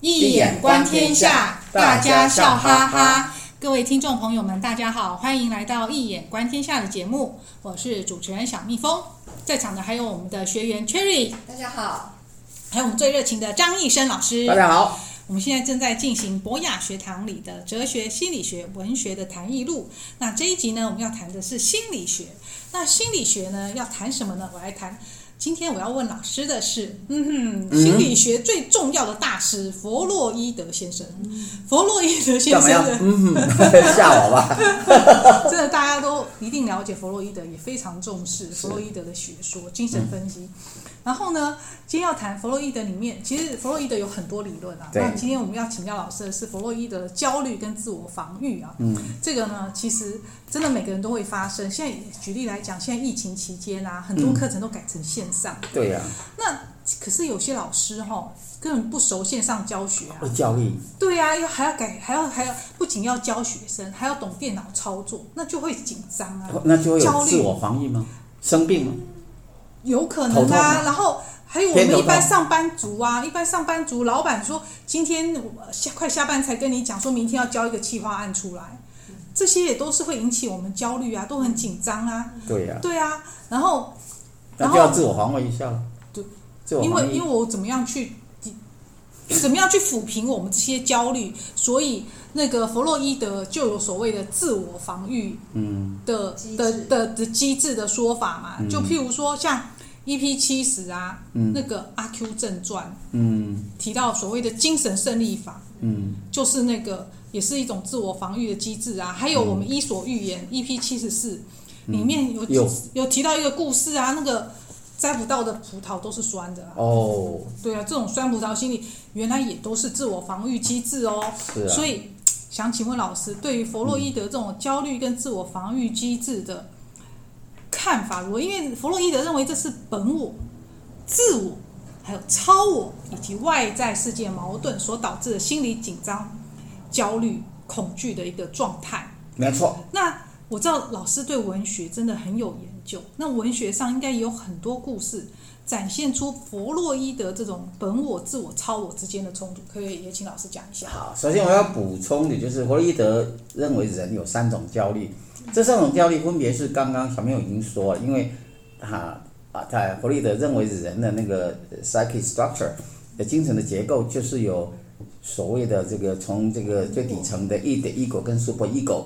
易眼观天下，大家笑哈哈。各位听众朋友们，大家好，欢迎来到《一眼观天下》的节目，我是主持人小蜜蜂。在场的还有我们的学员 Cherry，大家好；还有我们最热情的张艺生老师，大家好。我们现在正在进行博雅学堂里的哲学、心理学、文学的谈艺录。那这一集呢，我们要谈的是心理学。那心理学呢，要谈什么呢？我来谈。今天我要问老师的是，嗯哼，心理学最重要的大师、嗯、弗洛伊德先生。弗洛伊德先生的，嗯哼，吓我吧！真的，大家都一定了解弗洛伊德，也非常重视弗洛伊德的学说、精神分析。嗯然后呢，今天要谈弗洛伊德里面，其实弗洛伊德有很多理论啊。那今天我们要请教老师的是弗洛伊德的焦虑跟自我防御啊。嗯。这个呢，其实真的每个人都会发生。现在举例来讲，现在疫情期间啊，很多课程都改成线上。嗯、对呀、啊。那可是有些老师哈、哦，根本不熟线上教学啊。会焦虑。对呀、啊，要还要改，还要还要，不仅要教学生，还要懂电脑操作，那就会紧张啊。那就会有自我防御吗？生病吗？有可能啊，然后还有我们一般上班族啊，一般上班族，老板说今天下快下班才跟你讲，说明天要交一个企划案出来，这些也都是会引起我们焦虑啊，都很紧张啊。对呀。对啊，然后，然后就要自我防卫一下。对，因为因为我怎么样去，怎么样去抚平我们这些焦虑，所以。那个弗洛伊德就有所谓的自我防御的的的的机制的说法嘛，就譬如说像 EP 七十啊，那个阿 Q 正传，提到所谓的精神胜利法，嗯。就是那个也是一种自我防御的机制啊。还有我们伊索寓言 EP 七十四里面有有。提到一个故事啊，那个摘不到的葡萄都是酸的哦，对啊，这种酸葡萄心理原来也都是自我防御机制哦，所以。想请问老师，对于弗洛伊德这种焦虑跟自我防御机制的看法如何？因为弗洛伊德认为这是本我、自我、还有超我以及外在世界矛盾所导致的心理紧张、焦虑、恐惧的一个状态。没错。那我知道老师对文学真的很有研那文学上应该也有很多故事。展现出弗洛伊德这种本我、自我、超我之间的冲突，可以也请老师讲一下。好，首先我要补充的就是弗洛伊德认为人有三种焦虑，这三种焦虑分别是刚刚小朋友已经说了，因为哈啊，在弗洛伊德认为人的那个 psychic structure 的精神的结构就是有所谓的这个从这个最底层的 id ego 跟 super ego，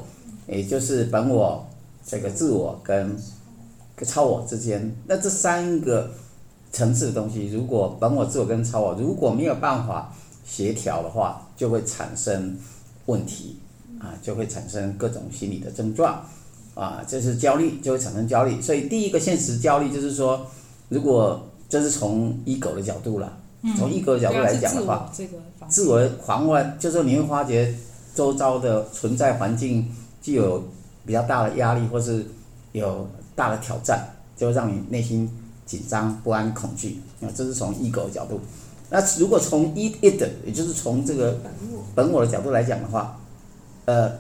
也就是本我、这个自我跟超我之间，那这三个。层次的东西，如果本我、自我跟超我如果没有办法协调的话，就会产生问题啊，就会产生各种心理的症状啊，这是焦虑，就会产生焦虑。所以第一个现实焦虑就是说，如果这是从 ego 的角度了，从 ego 的角度来讲的话，自我防卫就是说你会发觉周遭的存在环境具有比较大的压力，或是有大的挑战，就会让你内心。紧张、不安、恐惧啊，这是从 ego 的角度。那如果从 id id，也就是从这个本我的角度来讲的话，呃，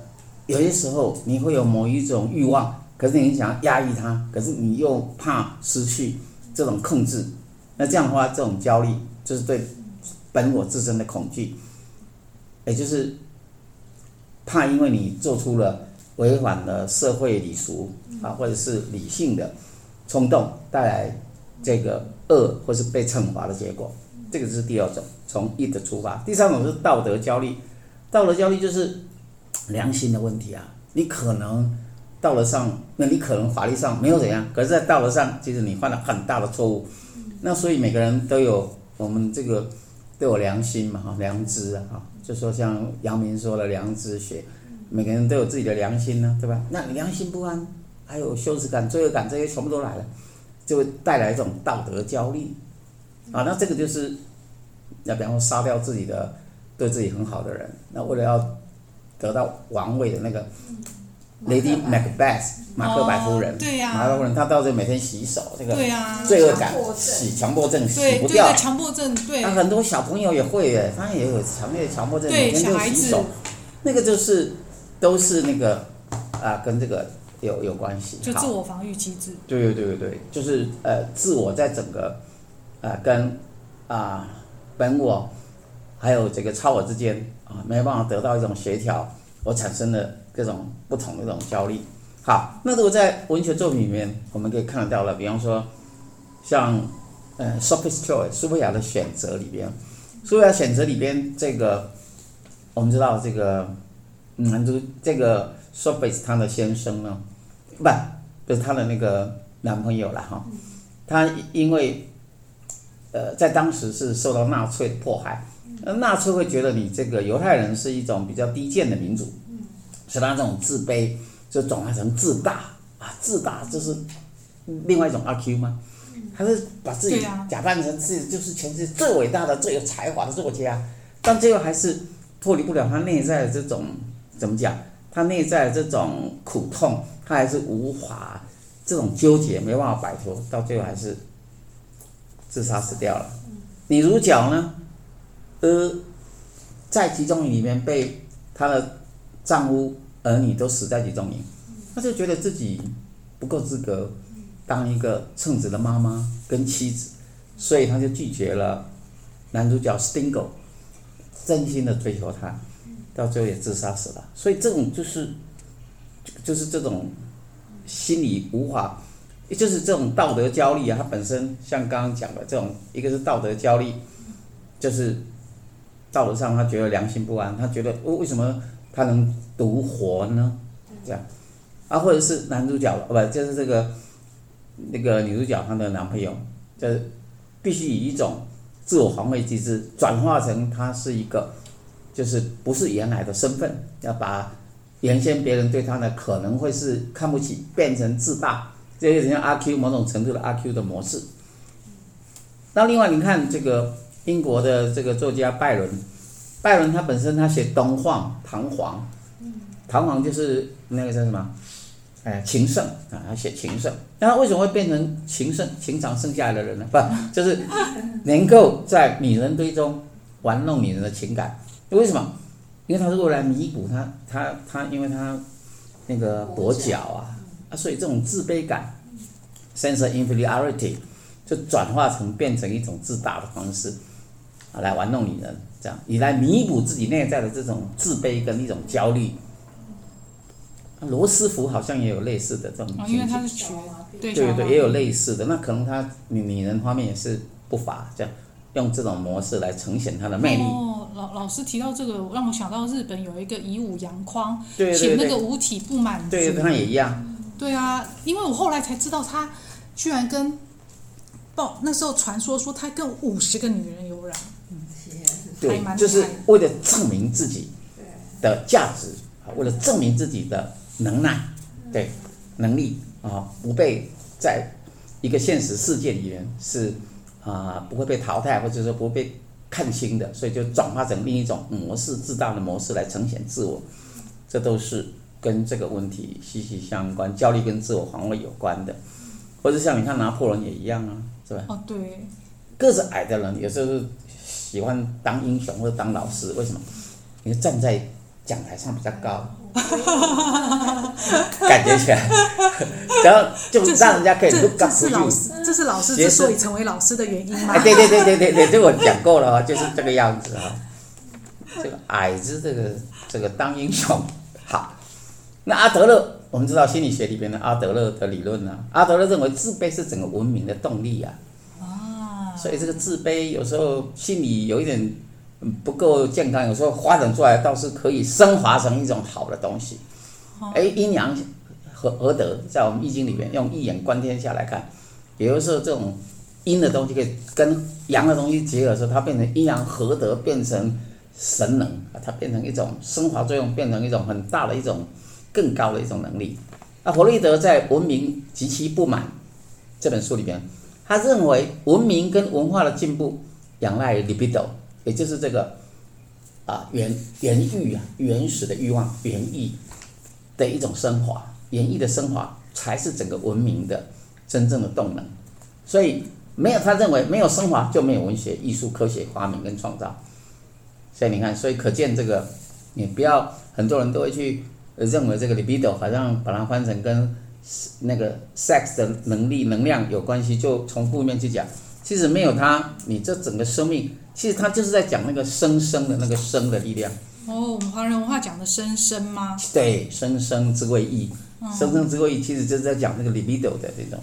有些时候你会有某一种欲望，可是你想要压抑它，可是你又怕失去这种控制。那这样的话，这种焦虑就是对本我自身的恐惧，也就是怕因为你做出了违反了社会礼俗啊，或者是理性的冲动带来。这个恶或是被惩罚的结果，这个是第二种，从 id 的出发。第三种是道德焦虑，道德焦虑就是良心的问题啊。你可能道德上，那你可能法律上没有怎样，可是，在道德上，其实你犯了很大的错误。那所以每个人都有我们这个都有良心嘛，哈，良知啊，就说像阳明说的良知学，每个人都有自己的良心呢，对吧？那你良心不安，还有羞耻感、罪恶感，这些全部都来了。就会带来一种道德焦虑，啊，那这个就是，那比方说杀掉自己的对自己很好的人，那为了要得到王位的那个 Lady Macbeth 马克白夫人，对呀，马克白夫人，她到这每天洗手，这个对呀，罪恶感洗强迫症洗不掉，强迫症对，那很多小朋友也会耶，他也有强烈强迫症，每天就洗手，那个就是都是那个啊，跟这个。有有关系，就自我防御机制。对对对对对，就是呃，自我在整个，呃，跟啊、呃、本我，还有这个超我之间啊，没有办法得到一种协调，我产生了各种不同的一种焦虑。好，那如果在文学作品里面，我们可以看得到了，比方说像呃 Sophie's Choice 苏菲亚的选择里边，苏菲亚选择里边这个我们知道这个男主、嗯、这个 Sophie 他的先生呢，不，就是她的那个男朋友了哈，他因为呃在当时是受到纳粹迫害，纳粹会觉得你这个犹太人是一种比较低贱的民族，是他这种自卑。就转化成自大啊，自大就是另外一种阿 Q 吗？他是把自己假扮成自己就是全世界最伟大的、最有才华的作家，但最后还是脱离不了他内在的这种怎么讲？他内在的这种苦痛，他还是无法这种纠结，没办法摆脱，到最后还是自杀死掉了。女主角呢，呃，在集中营里面被她的丈夫。儿女都死在集中营，她就觉得自己不够资格当一个称职的妈妈跟妻子，所以她就拒绝了男主角 Stingo 真心的追求她，到最后也自杀死了。所以这种就是就是这种心理无法，就是这种道德焦虑啊。他本身像刚刚讲的这种，一个是道德焦虑，就是道德上他觉得良心不安，他觉得为什么？他能独活呢？这样，啊，或者是男主角，不，就是这个那个女主角她的男朋友，就是必须以一种自我防卫机制转化成他是一个，就是不是原来的身份，要把原先别人对他呢可能会是看不起变成自大，这有点像阿 Q 某种程度的阿 Q 的模式。那另外你看这个英国的这个作家拜伦。拜伦他本身他写东晃唐璜，唐璜就是那个叫什么？哎，情圣啊，他写情圣。那他为什么会变成情圣？情场剩下来的人呢？不，就是能够在女人堆中玩弄女人的情感。为什么？因为他如果来弥补他他他，因为他那个跛脚啊啊，所以这种自卑感，sense of inferiority，就转化成变成一种自大的方式啊，来玩弄女人。这样，以来弥补自己内在的这种自卑跟一种焦虑。罗斯福好像也有类似的这种，因为他是瘸，对对对，也有类似的。那可能他女女人方面也是不乏这样，用这种模式来呈现它的魅力。哦，老老师提到这个，让我想到日本有一个以武扬匡，写那个五体不满足，对，他也一样。对啊，因为我后来才知道，他居然跟报那时候传说说他跟五十个女人有染。嗯对，就是为了证明自己的价值啊，为了证明自己的能耐，对，能力啊，不被在一个现实世界里面是啊不会被淘汰，或者说不会被看清的，所以就转化成另一种模式，自大的模式来呈现自我，这都是跟这个问题息息相关，焦虑跟自我防卫有关的，或者像你看拿破仑也一样啊，是吧？哦，对，个子矮的人有时候是。喜欢当英雄或者当老师，为什么？因为站在讲台上比较高，感觉起来，然后就让人家可以 up to you。这是老师之所以成为老师的原因吗？哎，对对对对对对，这我讲过了啊，就是这个样子啊。这个矮子，这个这个当英雄好。那阿德勒，我们知道心理学里边的阿德勒的理论呢，阿德勒认为自卑是整个文明的动力啊。所以这个自卑有时候心理有一点不够健康，有时候发展出来倒是可以升华成一种好的东西。哎，阴阳和合德，在我们易经里面用一眼观天下来看，比如说这种阴的东西可以跟阳的东西结合的时候，它变成阴阳合德，变成神能啊，它变成一种升华作用，变成一种很大的一种更高的一种能力。那弗洛伊德在《文明及其不满》这本书里边。他认为文明跟文化的进步仰赖 libido，也就是这个啊原原欲啊原始的欲望原意的一种升华，原意的升华才是整个文明的真正的动能。所以没有他认为没有升华就没有文学、艺术、科学发明跟创造。所以你看，所以可见这个你不要很多人都会去认为这个 libido 好像把它换成跟。那个 sex 的能力能量有关系，就从负面去讲，其实没有它，你这整个生命，其实它就是在讲那个生生的那个生的力量。哦，我们华人文化讲的生生吗？对，生生之谓意，生生之谓意，其实就是在讲那个 libido 的这种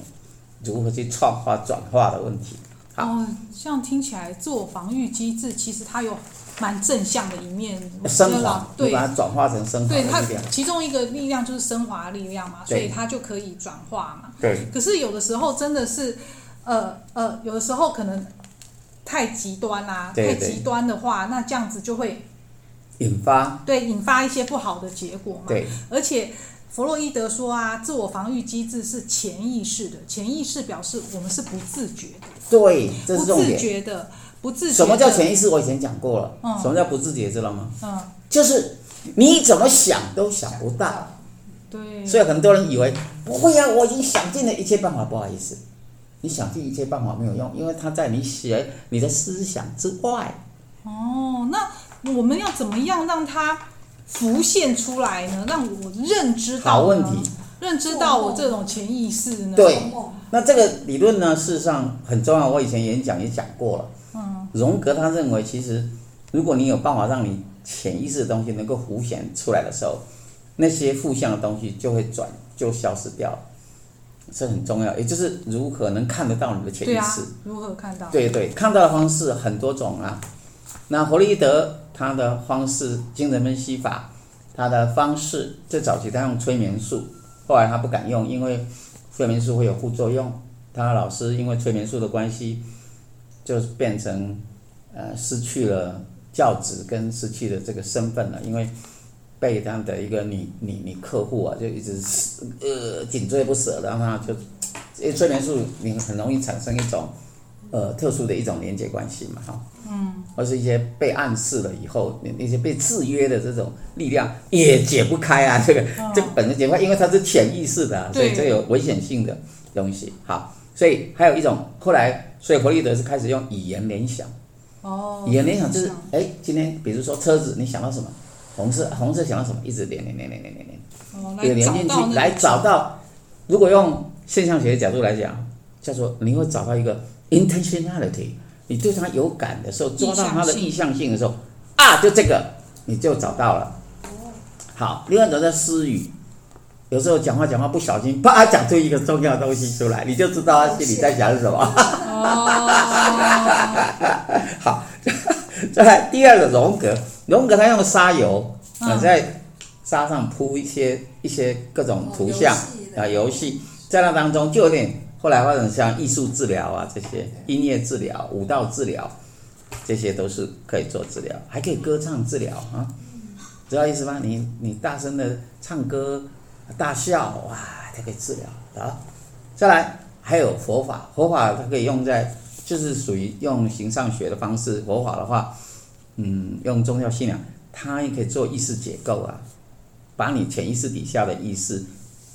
如何去创化转化的问题。哦，这样听起来，自我防御机制其实它有蛮正向的一面，升华，对，把它转化成升华的力量。对，它其中一个力量就是升华力量嘛，所以它就可以转化嘛。对。可是有的时候真的是，呃呃，有的时候可能太极端啦，太极端的话，那这样子就会。引发对，引发一些不好的结果嘛。对，而且弗洛伊德说啊，自我防御机制是潜意识的，潜意识表示我们是不自觉的。对，这是重点。不自觉的，不自觉。什么叫潜意识？我以前讲过了。嗯。什么叫不自觉？知道吗？嗯。就是你怎么想都想不到。对。所以很多人以为不会啊，我已经想尽了一切办法。不好意思，你想尽一切办法没有用，因为它在你写你的思想之外。哦，那。我们要怎么样让它浮现出来呢？让我认知到。好问题。认知到我这种潜意识呢？对。那这个理论呢，事实上很重要。我以前演讲也讲过了。嗯。荣格他认为，其实如果你有办法让你潜意识的东西能够浮现出来的时候，那些负向的东西就会转，就消失掉了。这很重要，也就是如何能看得到你的潜意识。啊、如何看到？对对，看到的方式很多种啊。那弗洛伊德。他的方式，精神分析法，他的方式最早期他用催眠术，后来他不敢用，因为催眠术会有副作用。他的老师因为催眠术的关系，就变成呃失去了教职跟失去了这个身份了，因为被这样的一个女女女客户啊，就一直呃紧追不舍，然后他就因为催眠术你很容易产生一种呃特殊的一种连接关系嘛，哈。嗯，而是一些被暗示了以后，那那些被制约的这种力量也解不开啊。这个、哦、这个本身解不开，因为它是潜意识的、啊，所以这有危险性的东西。好，所以还有一种后来，所以弗洛伊德是开始用语言联想。哦，语言联想就是，哎，今天比如说车子，你想到什么？红色，红色想要什么？一直连连连连连连连，哦，连连进去来找到。如果用现象学的角度来讲，叫做你会找到一个 intentionality。你对他有感的时候，抓到他的意向性的时候，啊，就这个你就找到了。好，另外一种叫私语，有时候讲话讲话不小心，啪讲出一个重要的东西出来，你就知道他心里在想什么。好，再来第二个荣格，荣格他用沙油啊，在沙上铺一些一些各种图像啊游戏，在那当中就有点。后来发展像艺术治疗啊，这些音乐治疗、舞蹈治疗，这些都是可以做治疗，还可以歌唱治疗啊，知道意思吗？你你大声的唱歌、大笑，哇，它可以治疗啊。再来还有佛法，佛法它可以用在，就是属于用形上学的方式。佛法的话，嗯，用宗教信仰，它也可以做意识解构啊，把你潜意识底下的意识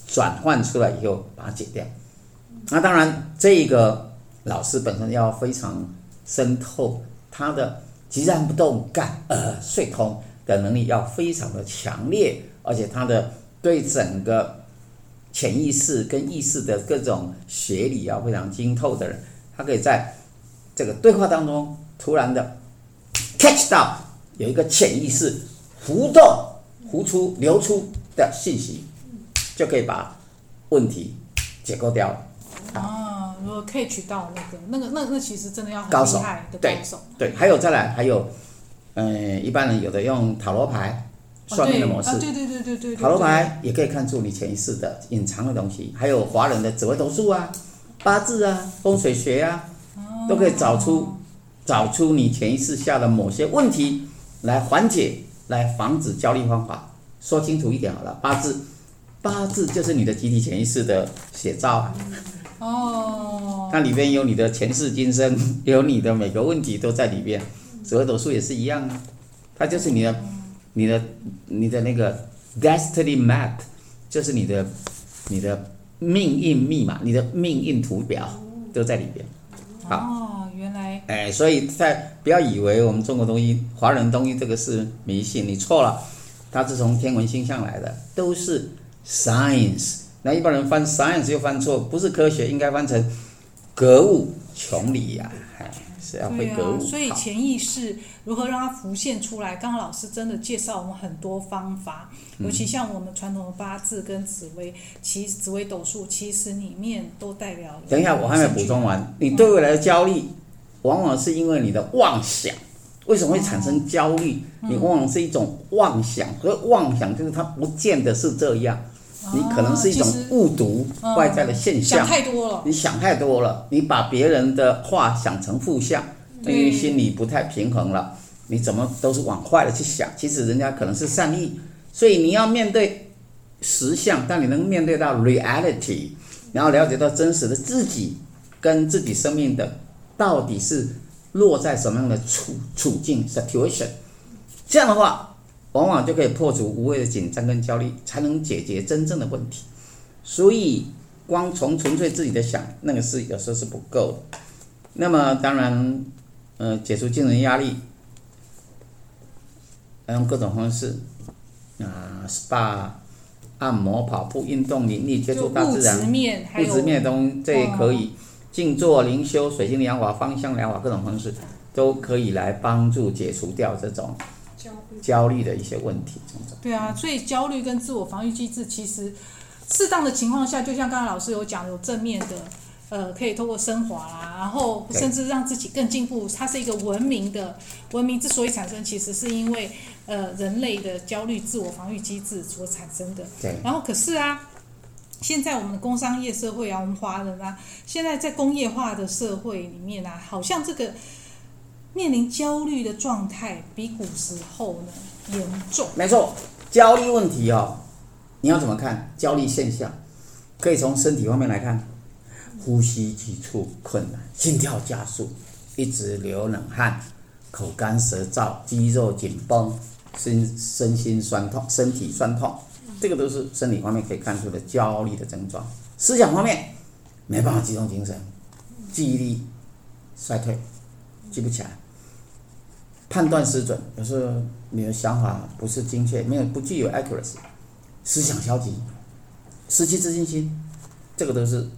转换出来以后，把它解掉。那当然，这个老师本身要非常深透，他的寂然不动感呃遂通的能力要非常的强烈，而且他的对整个潜意识跟意识的各种学理要非常精透的人，他可以在这个对话当中突然的 catch 到有一个潜意识浮动、浮出、流出的信息，就可以把问题解构掉了。啊，如果 catch 到那个、那个、那那其实真的要很厉害的高手。对，对，还有再来，还有，嗯、呃，一般人有的用塔罗牌算命的模式。哦、对，啊、对，对，对对对对对。塔罗牌也可以看出你潜意识的隐藏的东西，还有华人的紫微斗数啊、八字啊、风水学啊，都可以找出找出你潜意识下的某些问题来缓解，来防止焦虑方法。说清楚一点好了，八字八字就是你的集体潜意识的写照啊。哦，它里边有你的前世今生，有你的每个问题都在里边。紫微斗数也是一样啊，它就是你的、你的、你的那个 destiny map，就是你的、你的命运密码、你的命运图表都在里边。好，哦，原来，哎，所以在不要以为我们中国东西、华人东西这个是迷信，你错了，它是从天文星象来的，都是 science。那一般人翻 science 又翻错，不是科学，应该翻成格物穷理呀、是要会格物。所以潜意识如何让它浮现出来？刚刚老师真的介绍我们很多方法，尤其像我们传统的八字跟紫微，其紫微斗数其实里面都代表。等一下，我还没补充完。你对未来的焦虑，往往是因为你的妄想。为什么会产生焦虑？你往往是一种妄想，妄想就是它不见得是这样。你可能是一种误读外在的现象，想太多了。你想太多了，你把别人的话想成负向，因为心里不太平衡了。你怎么都是往坏了去想？其实人家可能是善意，所以你要面对实相，当你能面对到 reality，然后了解到真实的自己跟自己生命的到底是落在什么样的处处境 situation，这样的话。往往就可以破除无谓的紧张跟焦虑，才能解决真正的问题。所以，光从纯粹自己的想，那个是有时候是不够的。那么，当然，呃，解除精神压力，用各种方式，啊，SPA、按摩、跑步、运动、灵力、接触大自然、物质面、面的东西，这也可以。静坐、灵修、水晶疗法、芳香疗法，各种方式都可以来帮助解除掉这种。焦虑的一些问题，对啊，所以焦虑跟自我防御机制，其实适当的情况下，就像刚才老师有讲，有正面的，呃，可以通过升华啦，然后甚至让自己更进步。它是一个文明的，文明之所以产生，其实是因为呃人类的焦虑自我防御机制所产生的。对。然后可是啊，现在我们的工商业社会啊，我们华人啊，现在在工业化的社会里面啊，好像这个。面临焦虑的状态比古时候呢严重。没错，焦虑问题哦，你要怎么看焦虑现象？可以从身体方面来看，呼吸急促困难，心跳加速，一直流冷汗，口干舌燥，肌肉紧绷，身身心酸痛，身体酸痛，这个都是生理方面可以看出的焦虑的症状。思想方面，没办法集中精神，记忆力衰退，记不起来。判断失准，有时候你的想法不是精确，没有不具有 accuracy，思想消极，失去自信心，这个都是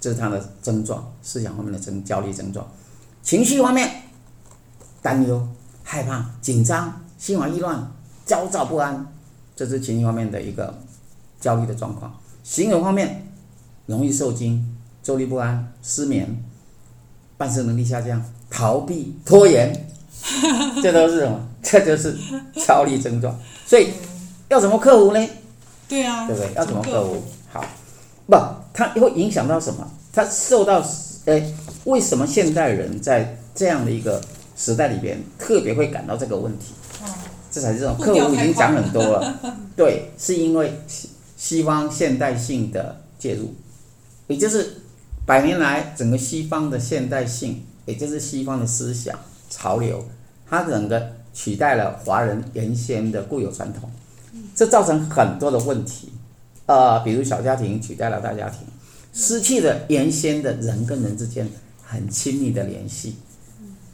这是他的症状，思想方面的症焦虑症状，情绪方面，担忧、害怕、紧张、心烦意乱、焦躁不安，这是情绪方面的一个焦虑的状况。行为方面，容易受惊、坐立不安、失眠、办事能力下降、逃避、拖延。这都是什么？这就是焦虑症状。所以要怎么克服呢？对啊，对不对？要怎么克服？好，不，它会影响到什么？它受到诶，为什么现代人在这样的一个时代里边特别会感到这个问题？这才是这种克服已经讲很多了。对，是因为西西方现代性的介入，也就是百年来整个西方的现代性，也就是西方的思想潮流。它整个取代了华人原先的固有传统，这造成很多的问题，呃，比如小家庭取代了大家庭，失去了原先的人跟人之间很亲密的联系，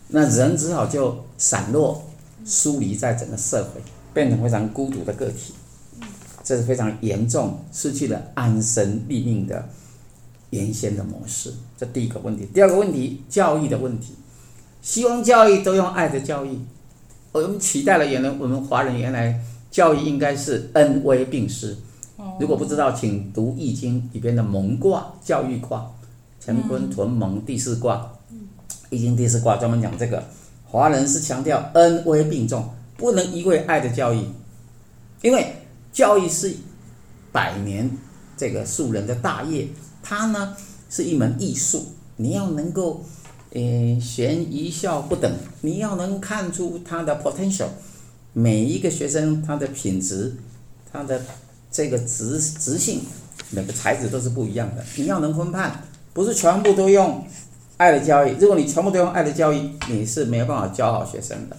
那人只好就散落、疏离在整个社会，变成非常孤独的个体，这是非常严重，失去了安身立命的原先的模式。这第一个问题，第二个问题，教育的问题。西方教育都用爱的教育，我们取代了原来我们华人原来教育应该是恩威并施。如果不知道，请读《易经》里边的蒙卦，教育卦，乾坤屯蒙第四卦，《易经》第四卦专门讲这个。华人是强调恩威并重，不能一味爱的教育，因为教育是百年这个树人的大业，它呢是一门艺术，你要能够。嗯，贤愚孝不等，你要能看出他的 potential，每一个学生他的品质，他的这个直直性，每个材质都是不一样的。你要能分判，不是全部都用爱的教育。如果你全部都用爱的教育，你是没有办法教好学生的。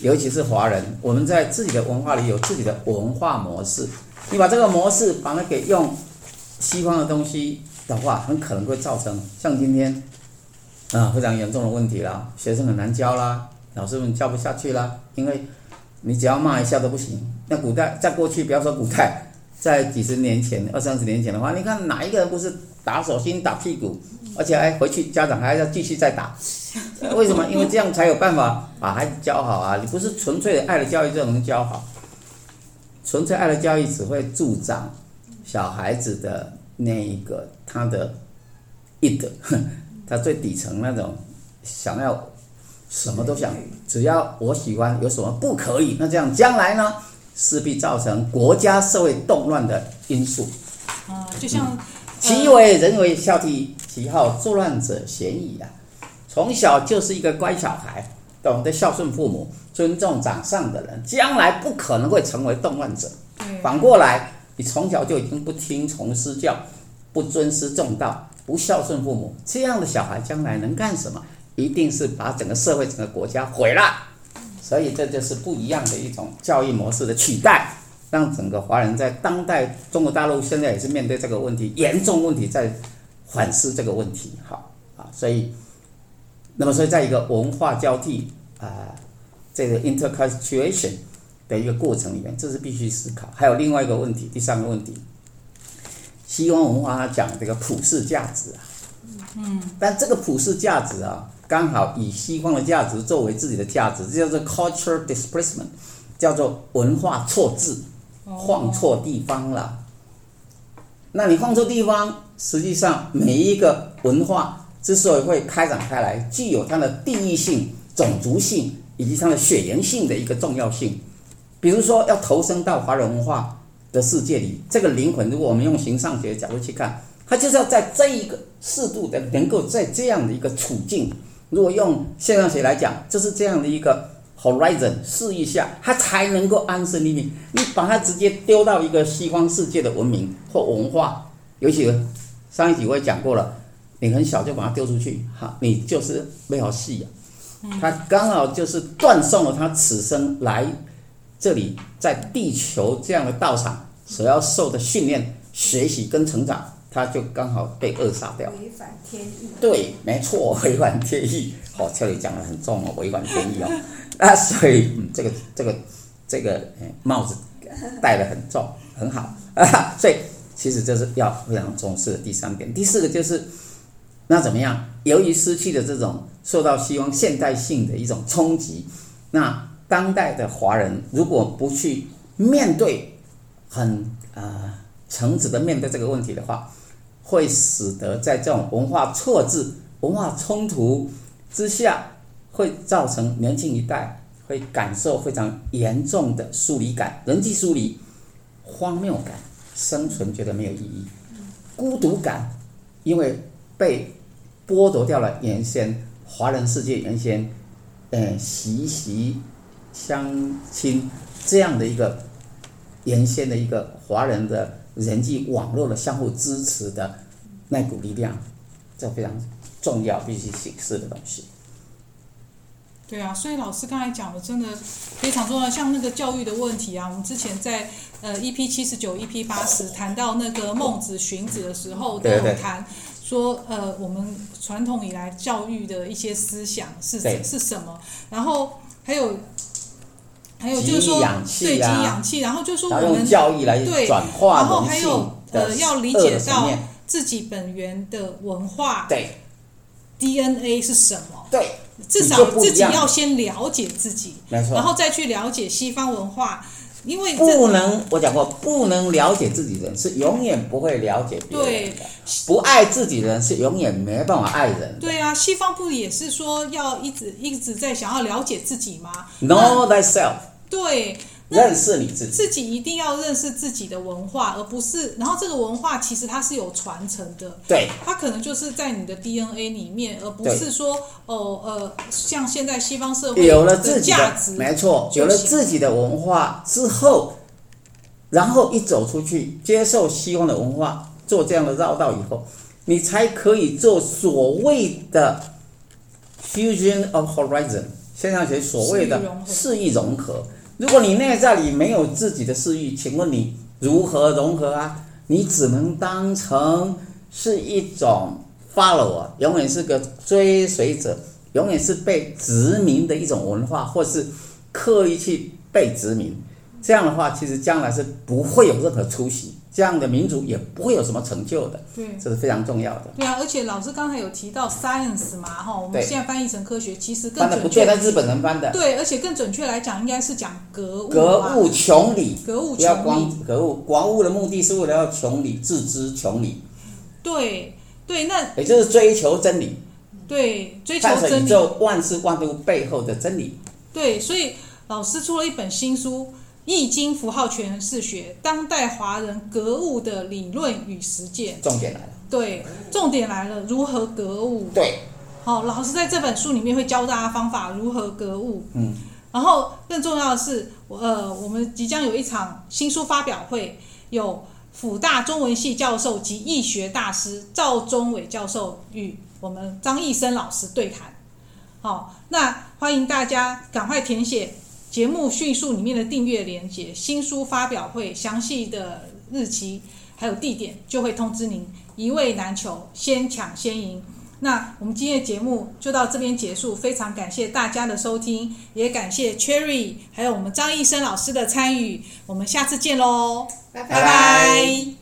尤其是华人，我们在自己的文化里有自己的文化模式，你把这个模式把它给用西方的东西的话，很可能会造成像今天。啊，非常严重的问题啦，学生很难教啦，老师们教不下去啦，因为你只要骂一下都不行。那古代在过去，不要说古代，在几十年前、二三十年前的话，你看哪一个人不是打手心、打屁股，而且还回去家长还要继续再打。为什么？因为这样才有办法把孩子教好啊！你不是纯粹的爱的教育就能教好，纯粹爱的教育只会助长小孩子的那一个他的 id，他最底层那种想要什么都想，只要我喜欢，有什么不可以？那这样将来呢，势必造成国家社会动乱的因素。啊，就像、嗯、其为人为孝悌，其好作乱者鲜矣啊！从小就是一个乖小孩，懂得孝顺父母、尊重长上的人，将来不可能会成为动乱者。反过来，你从小就已经不听从师教、不尊师重道、不孝顺父母，这样的小孩将来能干什么？一定是把整个社会、整个国家毁了。所以这就是不一样的一种教育模式的取代，让整个华人在当代中国大陆现在也是面对这个问题，严重问题在反思这个问题。好啊，所以。那么，所以在一个文化交替啊，这个 interculturation 的一个过程里面，这是必须思考。还有另外一个问题，第三个问题，西方文化它讲这个普世价值啊，嗯，但这个普世价值啊，刚好以西方的价值作为自己的价值，这叫做 culture displacement，叫做文化错置，放错地方了。那你放错地方，实际上每一个文化。之所以会开展开来，具有它的地域性、种族性以及它的血缘性的一个重要性。比如说，要投身到华人文化的世界里，这个灵魂，如果我们用形上学的角度去看，它就是要在这一个适度的，能够在这样的一个处境，如果用现象学来讲，就是这样的一个 horizon 试一下，它才能够安身立命。你把它直接丢到一个西方世界的文明或文化，尤其上一集我也讲过了。你很小就把它丢出去，哈，你就是没有戏啊。他刚好就是断送了他此生来这里在地球这样的道场所要受的训练、学习跟成长，他就刚好被扼杀掉。违反天意。对，没错，违反天意。哦，这里讲得很重哦，违反天意哦。那 所以，嗯，这个这个这个帽子戴得很重，很好啊。所以，其实这是要非常重视的第三点。第四个就是。那怎么样？由于失去了这种受到西方现代性的一种冲击，那当代的华人如果不去面对很啊、诚挚的面对这个问题的话，会使得在这种文化错置、文化冲突之下，会造成年轻一代会感受非常严重的疏离感、人际疏离、荒谬感、生存觉得没有意义、孤独感，因为被。剥夺掉了原先华人世界原先，呃，习习相亲这样的一个原先的一个华人的人际网络的相互支持的那股力量，这非常重要，必须显示的东西。对啊，所以老师刚才讲的真的非常重要，像那个教育的问题啊，我们之前在呃 EP 七十九、EP 八十谈到那个孟子、荀子的时候，都有谈。说呃，我们传统以来教育的一些思想是是什么？然后还有还有就是说，对，给氧气，然后就是说我们教育来转化，然后还有呃，要理解到自己本源的文化，对，DNA 是什么？对，至少自己要先了解自己，没错，然后再去了解西方文化。因为不能，我讲过，不能了解自己的人是永远不会了解别人的。对，不爱自己的人是永远没办法爱人。对啊，西方不也是说要一直一直在想要了解自己吗？Know thyself。对。认识你自己，自己一定要认识自己的文化，而不是，然后这个文化其实它是有传承的，对，它可能就是在你的 DNA 里面，而不是说哦呃，像现在西方社会有了自己的价值，没错，有了自己的文化之后，然后一走出去接受西方的文化，做这样的绕道以后，你才可以做所谓的 fusion of horizon，现象学所谓的视域融合。如果你内在里没有自己的私欲，请问你如何融合啊？你只能当成是一种 follower，永远是个追随者，永远是被殖民的一种文化，或是刻意去被殖民。这样的话，其实将来是不会有任何出息，这样的民族也不会有什么成就的。对，这是非常重要的。对啊，而且老师刚才有提到 science 嘛，哈，我们现在翻译成科学，其实更翻的不对，日本人翻的。对，而且更准确来讲，应该是讲格物。格物穷理，格物穷理。不要光格物，光物的目的是为了要穷理，自知穷理。对对，那也就是追求真理。对，追求真理。宇宙万事万物背后的真理。对，所以老师出了一本新书。《易经符号诠释学：当代华人格物的理论与实践》，重点来了。对，重点来了，如何格物？对，好，老师在这本书里面会教大家方法，如何格物。嗯，然后更重要的是，呃，我们即将有一场新书发表会，有辅大中文系教授及易学大师赵忠伟教授与我们张义生老师对谈。好，那欢迎大家赶快填写。节目叙述里面的订阅连接，新书发表会详细的日期还有地点就会通知您，一位难求，先抢先赢。那我们今天的节目就到这边结束，非常感谢大家的收听，也感谢 Cherry 还有我们张医生老师的参与，我们下次见喽，拜拜。拜拜。